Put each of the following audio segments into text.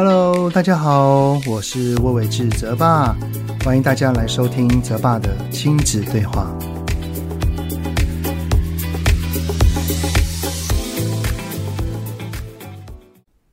Hello，大家好，我是魏伟志泽爸，欢迎大家来收听泽爸的亲子对话。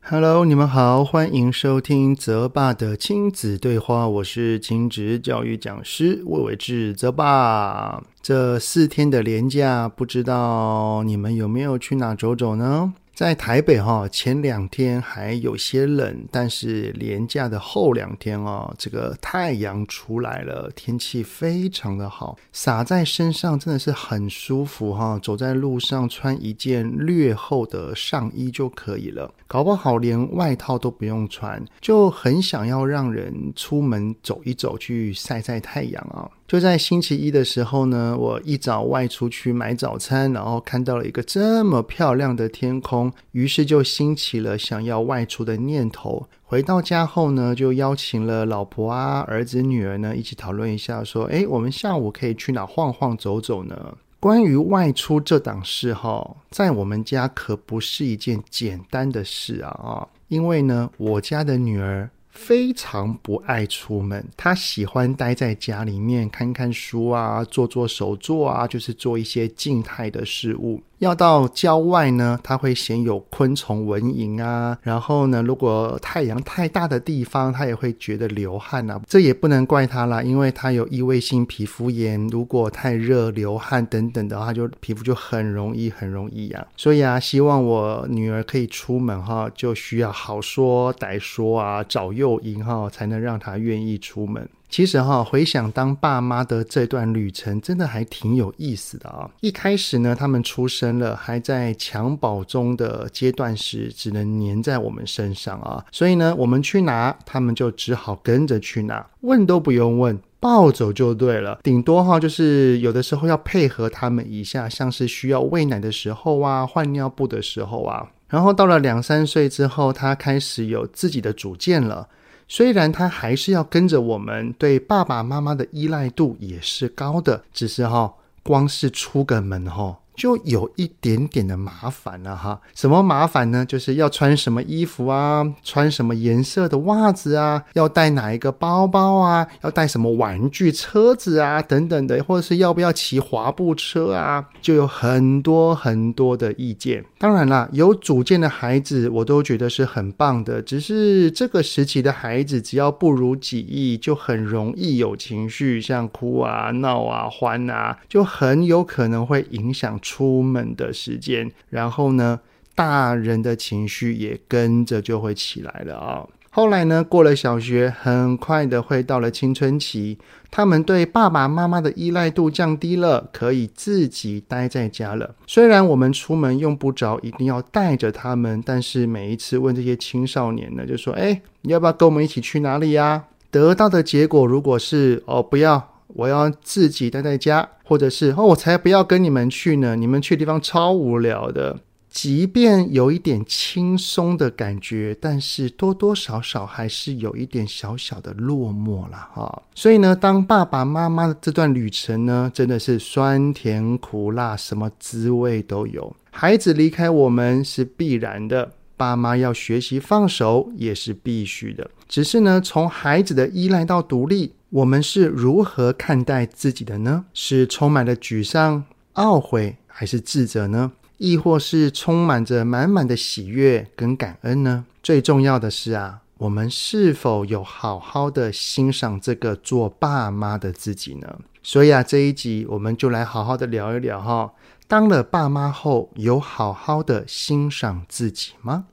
Hello，你们好，欢迎收听泽爸的亲子对话，我是亲子教育讲师魏伟志泽爸。这四天的连假，不知道你们有没有去哪走走呢？在台北哈，前两天还有些冷，但是连假的后两天哦，这个太阳出来了，天气非常的好，洒在身上真的是很舒服哈。走在路上穿一件略厚的上衣就可以了，搞不好连外套都不用穿，就很想要让人出门走一走，去晒晒太阳啊。就在星期一的时候呢，我一早外出去买早餐，然后看到了一个这么漂亮的天空，于是就兴起了想要外出的念头。回到家后呢，就邀请了老婆啊、儿子、女儿呢一起讨论一下，说：“诶，我们下午可以去哪晃晃走走呢？”关于外出这档事哈，在我们家可不是一件简单的事啊啊，因为呢，我家的女儿。非常不爱出门，他喜欢待在家里面看看书啊，做做手作啊，就是做一些静态的事物。要到郊外呢，他会嫌有昆虫蚊蝇啊，然后呢，如果太阳太大的地方，他也会觉得流汗啊。这也不能怪他啦，因为他有异位性皮肤炎，如果太热流汗等等的话，就皮肤就很容易很容易痒。所以啊，希望我女儿可以出门哈，就需要好说歹说啊，找诱因哈，才能让她愿意出门。其实哈，回想当爸妈的这段旅程，真的还挺有意思的啊。一开始呢，他们出生了，还在襁褓中的阶段时，只能粘在我们身上啊。所以呢，我们去哪，他们就只好跟着去哪，问都不用问，抱走就对了。顶多哈，就是有的时候要配合他们一下，像是需要喂奶的时候啊，换尿布的时候啊。然后到了两三岁之后，他开始有自己的主见了。虽然他还是要跟着我们，对爸爸妈妈的依赖度也是高的，只是哈，光是出个门哈。就有一点点的麻烦了哈，什么麻烦呢？就是要穿什么衣服啊，穿什么颜色的袜子啊，要带哪一个包包啊，要带什么玩具车子啊，等等的，或者是要不要骑滑步车啊，就有很多很多的意见。当然啦，有主见的孩子，我都觉得是很棒的。只是这个时期的孩子，只要不如己意，就很容易有情绪，像哭啊、闹啊、欢啊，就很有可能会影响。出门的时间，然后呢，大人的情绪也跟着就会起来了啊、后来呢，过了小学，很快的会到了青春期，他们对爸爸妈妈的依赖度降低了，可以自己待在家了。虽然我们出门用不着一定要带着他们，但是每一次问这些青少年呢，就说：“哎，你要不要跟我们一起去哪里呀？”得到的结果如果是“哦，不要”。我要自己待在家，或者是哦，我才不要跟你们去呢！你们去的地方超无聊的。即便有一点轻松的感觉，但是多多少少还是有一点小小的落寞了哈。所以呢，当爸爸妈妈的这段旅程呢，真的是酸甜苦辣，什么滋味都有。孩子离开我们是必然的，爸妈要学习放手也是必须的。只是呢，从孩子的依赖到独立。我们是如何看待自己的呢？是充满了沮丧、懊悔，还是自责呢？亦或是充满着满满的喜悦跟感恩呢？最重要的是啊，我们是否有好好的欣赏这个做爸妈的自己呢？所以啊，这一集我们就来好好的聊一聊哈，当了爸妈后，有好好的欣赏自己吗？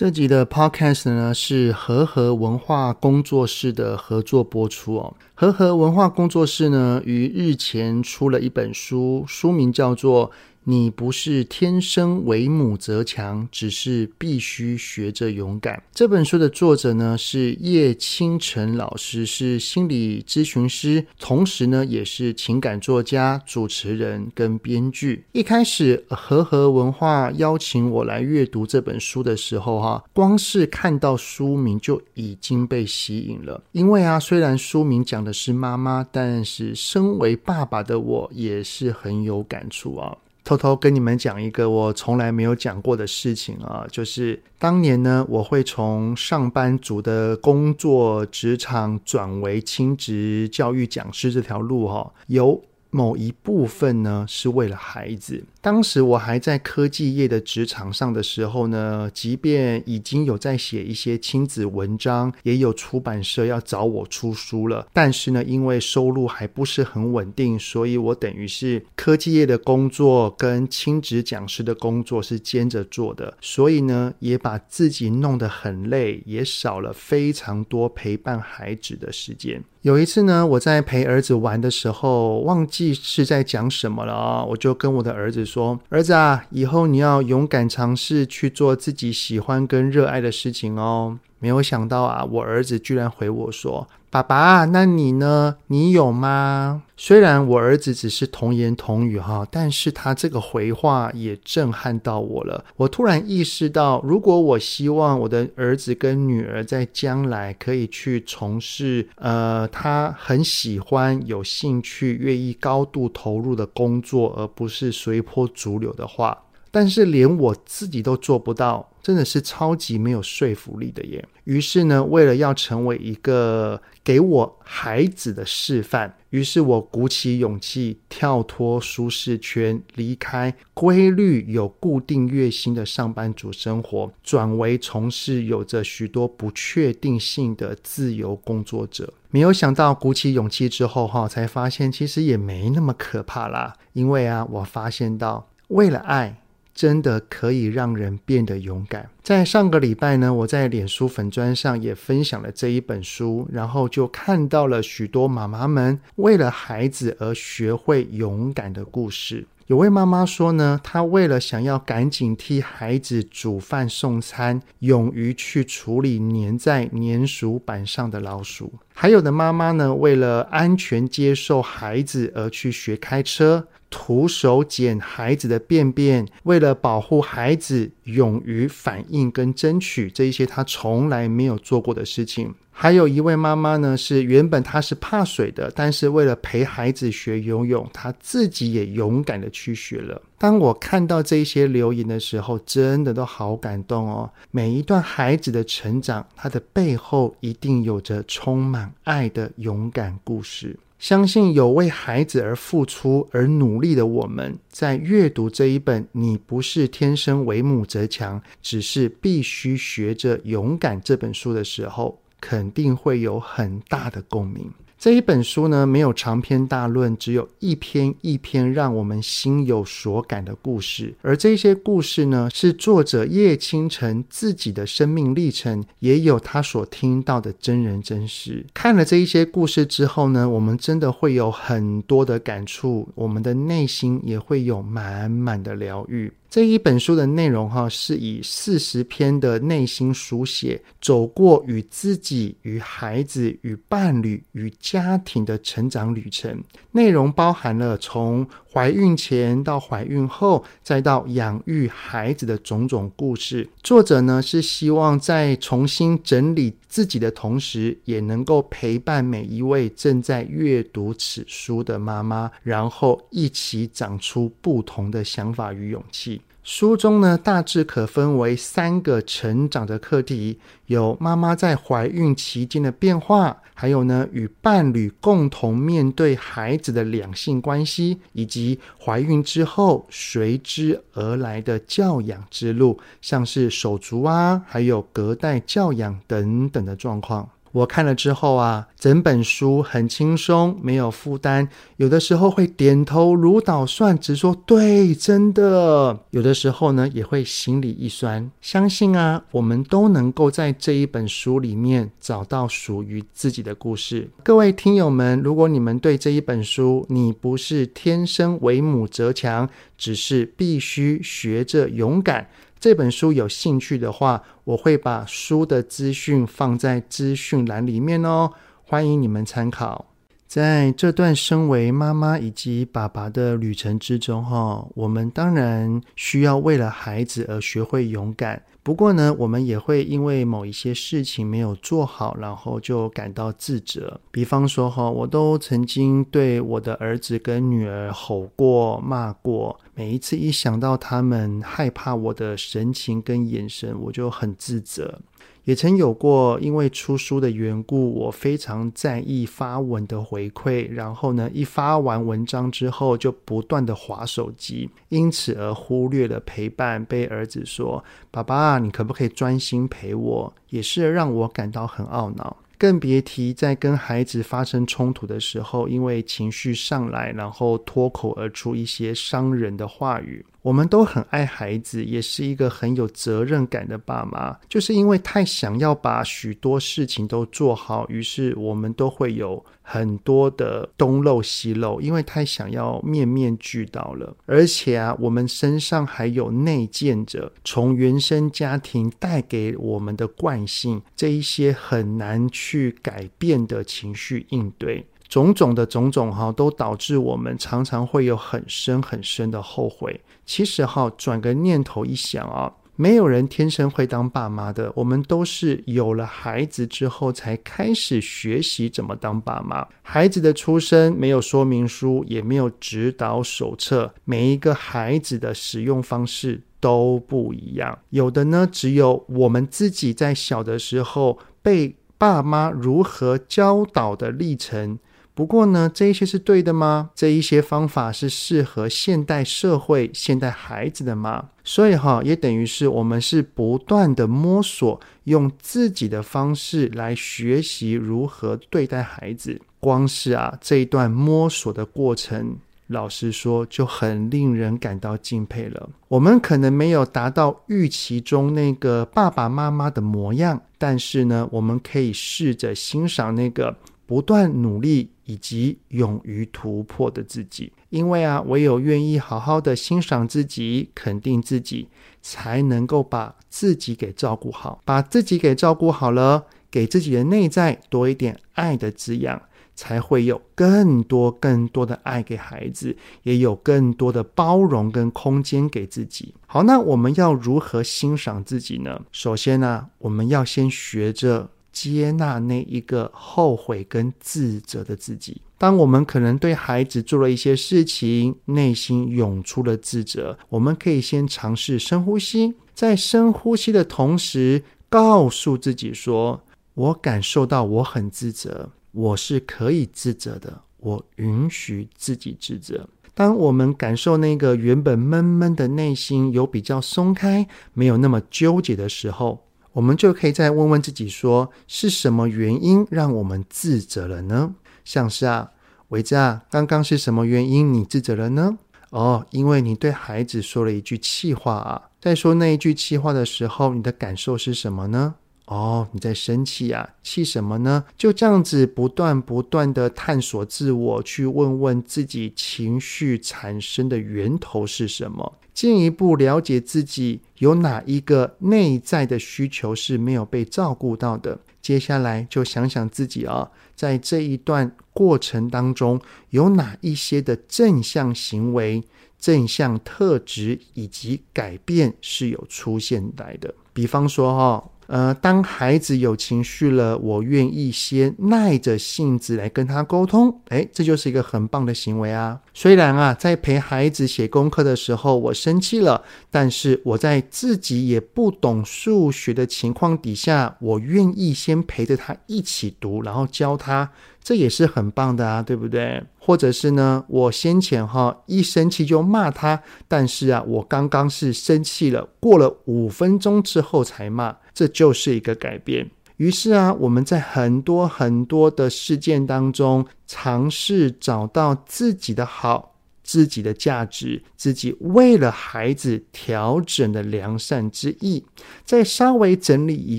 这集的 Podcast 呢，是和和文化工作室的合作播出哦。和合文化工作室呢，于日前出了一本书，书名叫做《你不是天生为母则强，只是必须学着勇敢。这本书的作者呢是叶清晨老师，是心理咨询师，同时呢也是情感作家、主持人跟编剧。一开始和和文化邀请我来阅读这本书的时候，哈，光是看到书名就已经被吸引了。因为啊，虽然书名讲的是妈妈，但是身为爸爸的我也是很有感触啊。偷偷跟你们讲一个我从来没有讲过的事情啊，就是当年呢，我会从上班族的工作职场转为亲职教育讲师这条路哈，有。某一部分呢，是为了孩子。当时我还在科技业的职场上的时候呢，即便已经有在写一些亲子文章，也有出版社要找我出书了，但是呢，因为收入还不是很稳定，所以我等于是科技业的工作跟亲子讲师的工作是兼着做的，所以呢，也把自己弄得很累，也少了非常多陪伴孩子的时间。有一次呢，我在陪儿子玩的时候，忘记是在讲什么了啊，我就跟我的儿子说：“儿子啊，以后你要勇敢尝试去做自己喜欢跟热爱的事情哦。”没有想到啊，我儿子居然回我说：“爸爸，那你呢？你有吗？”虽然我儿子只是童言童语哈，但是他这个回话也震撼到我了。我突然意识到，如果我希望我的儿子跟女儿在将来可以去从事呃他很喜欢、有兴趣、愿意高度投入的工作，而不是随波逐流的话。但是连我自己都做不到，真的是超级没有说服力的耶。于是呢，为了要成为一个给我孩子的示范，于是我鼓起勇气跳脱舒适圈，离开规律有固定月薪的上班族生活，转为从事有着许多不确定性的自由工作者。没有想到鼓起勇气之后，哈，才发现其实也没那么可怕啦。因为啊，我发现到为了爱。真的可以让人变得勇敢。在上个礼拜呢，我在脸书粉砖上也分享了这一本书，然后就看到了许多妈妈们为了孩子而学会勇敢的故事。有位妈妈说呢，她为了想要赶紧替孩子煮饭送餐，勇于去处理粘在粘鼠板上的老鼠。还有的妈妈呢，为了安全接受孩子而去学开车。徒手捡孩子的便便，为了保护孩子，勇于反应跟争取这一些她从来没有做过的事情。还有一位妈妈呢，是原本她是怕水的，但是为了陪孩子学游泳，她自己也勇敢的去学了。当我看到这些留言的时候，真的都好感动哦。每一段孩子的成长，他的背后一定有着充满爱的勇敢故事。相信有为孩子而付出而努力的我们，在阅读这一本《你不是天生为母则强，只是必须学着勇敢》这本书的时候，肯定会有很大的共鸣。这一本书呢，没有长篇大论，只有一篇一篇让我们心有所感的故事。而这些故事呢，是作者叶倾城自己的生命历程，也有他所听到的真人真事。看了这一些故事之后呢，我们真的会有很多的感触，我们的内心也会有满满的疗愈。这一本书的内容哈，是以四十篇的内心书写，走过与自己、与孩子、与伴侣、与家庭的成长旅程。内容包含了从怀孕前到怀孕后，再到养育孩子的种种故事。作者呢，是希望在重新整理自己的同时，也能够陪伴每一位正在阅读此书的妈妈，然后一起长出不同的想法与勇气。书中呢，大致可分为三个成长的课题，有妈妈在怀孕期间的变化，还有呢，与伴侣共同面对孩子的两性关系，以及怀孕之后随之而来的教养之路，像是手足啊，还有隔代教养等等的状况。我看了之后啊，整本书很轻松，没有负担，有的时候会点头如捣蒜，直说对，真的。有的时候呢，也会心里一酸。相信啊，我们都能够在这一本书里面找到属于自己的故事。各位听友们，如果你们对这一本书，你不是天生为母则强，只是必须学着勇敢。这本书有兴趣的话，我会把书的资讯放在资讯栏里面哦，欢迎你们参考。在这段身为妈妈以及爸爸的旅程之中，哈，我们当然需要为了孩子而学会勇敢。不过呢，我们也会因为某一些事情没有做好，然后就感到自责。比方说哈，我都曾经对我的儿子跟女儿吼过、骂过。每一次一想到他们害怕我的神情跟眼神，我就很自责。也曾有过，因为出书的缘故，我非常在意发文的回馈。然后呢，一发完文章之后，就不断的划手机，因此而忽略了陪伴。被儿子说：“爸爸，你可不可以专心陪我？”也是让我感到很懊恼。更别提在跟孩子发生冲突的时候，因为情绪上来，然后脱口而出一些伤人的话语。我们都很爱孩子，也是一个很有责任感的爸妈。就是因为太想要把许多事情都做好，于是我们都会有很多的东漏西漏，因为太想要面面俱到了。而且啊，我们身上还有内建着从原生家庭带给我们的惯性，这一些很难去改变的情绪应对。种种的种种哈，都导致我们常常会有很深很深的后悔。其实哈，转个念头一想啊，没有人天生会当爸妈的，我们都是有了孩子之后才开始学习怎么当爸妈。孩子的出生没有说明书，也没有指导手册，每一个孩子的使用方式都不一样。有的呢，只有我们自己在小的时候被爸妈如何教导的历程。不过呢，这一些是对的吗？这一些方法是适合现代社会、现代孩子的吗？所以哈，也等于是我们是不断的摸索，用自己的方式来学习如何对待孩子。光是啊这一段摸索的过程，老实说就很令人感到敬佩了。我们可能没有达到预期中那个爸爸妈妈的模样，但是呢，我们可以试着欣赏那个不断努力。以及勇于突破的自己，因为啊，唯有愿意好好的欣赏自己、肯定自己，才能够把自己给照顾好。把自己给照顾好了，给自己的内在多一点爱的滋养，才会有更多更多的爱给孩子，也有更多的包容跟空间给自己。好，那我们要如何欣赏自己呢？首先呢、啊，我们要先学着。接纳那一个后悔跟自责的自己。当我们可能对孩子做了一些事情，内心涌出了自责，我们可以先尝试深呼吸，在深呼吸的同时，告诉自己说：“我感受到我很自责，我是可以自责的，我允许自己自责。”当我们感受那个原本闷闷的内心有比较松开，没有那么纠结的时候。我们就可以再问问自己说，是什么原因让我们自责了呢？像是啊，维嘉，刚刚是什么原因你自责了呢？哦，因为你对孩子说了一句气话啊。在说那一句气话的时候，你的感受是什么呢？哦，你在生气啊？气什么呢？就这样子不断不断的探索自我，去问问自己情绪产生的源头是什么。进一步了解自己有哪一个内在的需求是没有被照顾到的。接下来就想想自己啊，在这一段过程当中有哪一些的正向行为、正向特质以及改变是有出现来的。比方说哈。呃，当孩子有情绪了，我愿意先耐着性子来跟他沟通，诶，这就是一个很棒的行为啊。虽然啊，在陪孩子写功课的时候，我生气了，但是我在自己也不懂数学的情况底下，我愿意先陪着他一起读，然后教他。这也是很棒的啊，对不对？或者是呢，我先前哈一生气就骂他，但是啊，我刚刚是生气了，过了五分钟之后才骂，这就是一个改变。于是啊，我们在很多很多的事件当中，尝试找到自己的好、自己的价值、自己为了孩子调整的良善之意，再稍微整理一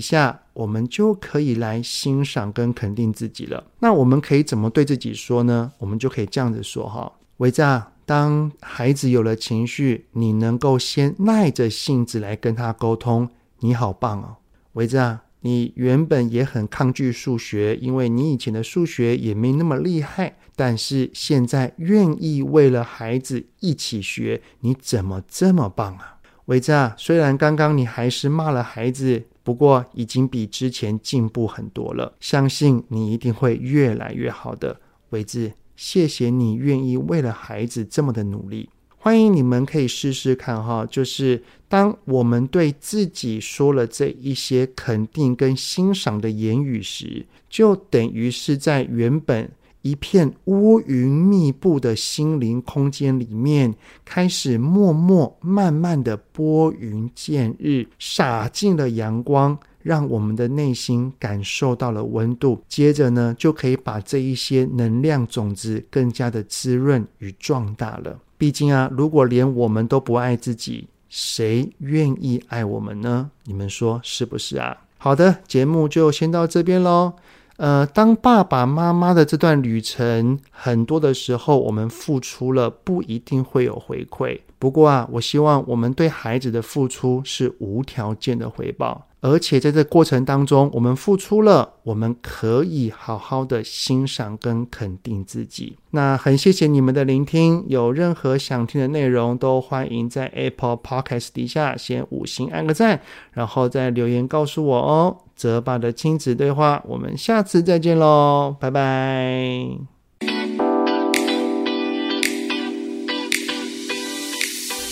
下，我们就可以来欣赏跟肯定自己了。那我们可以怎么对自己说呢？我们就可以这样子说哈，维子啊，当孩子有了情绪，你能够先耐着性子来跟他沟通，你好棒哦，维子啊。你原本也很抗拒数学，因为你以前的数学也没那么厉害。但是现在愿意为了孩子一起学，你怎么这么棒啊？维子啊，虽然刚刚你还是骂了孩子，不过已经比之前进步很多了。相信你一定会越来越好的。维子，谢谢你愿意为了孩子这么的努力。欢迎你们可以试试看哈，就是当我们对自己说了这一些肯定跟欣赏的言语时，就等于是在原本一片乌云密布的心灵空间里面，开始默默慢慢的拨云见日，洒进了阳光，让我们的内心感受到了温度。接着呢，就可以把这一些能量种子更加的滋润与壮大了。毕竟啊，如果连我们都不爱自己，谁愿意爱我们呢？你们说是不是啊？好的，节目就先到这边喽。呃，当爸爸妈妈的这段旅程，很多的时候我们付出了，不一定会有回馈。不过啊，我希望我们对孩子的付出是无条件的回报。而且在这过程当中，我们付出了，我们可以好好的欣赏跟肯定自己。那很谢谢你们的聆听，有任何想听的内容，都欢迎在 Apple Podcast 底下先五星按个赞，然后再留言告诉我哦。泽爸的亲子对话，我们下次再见喽，拜拜。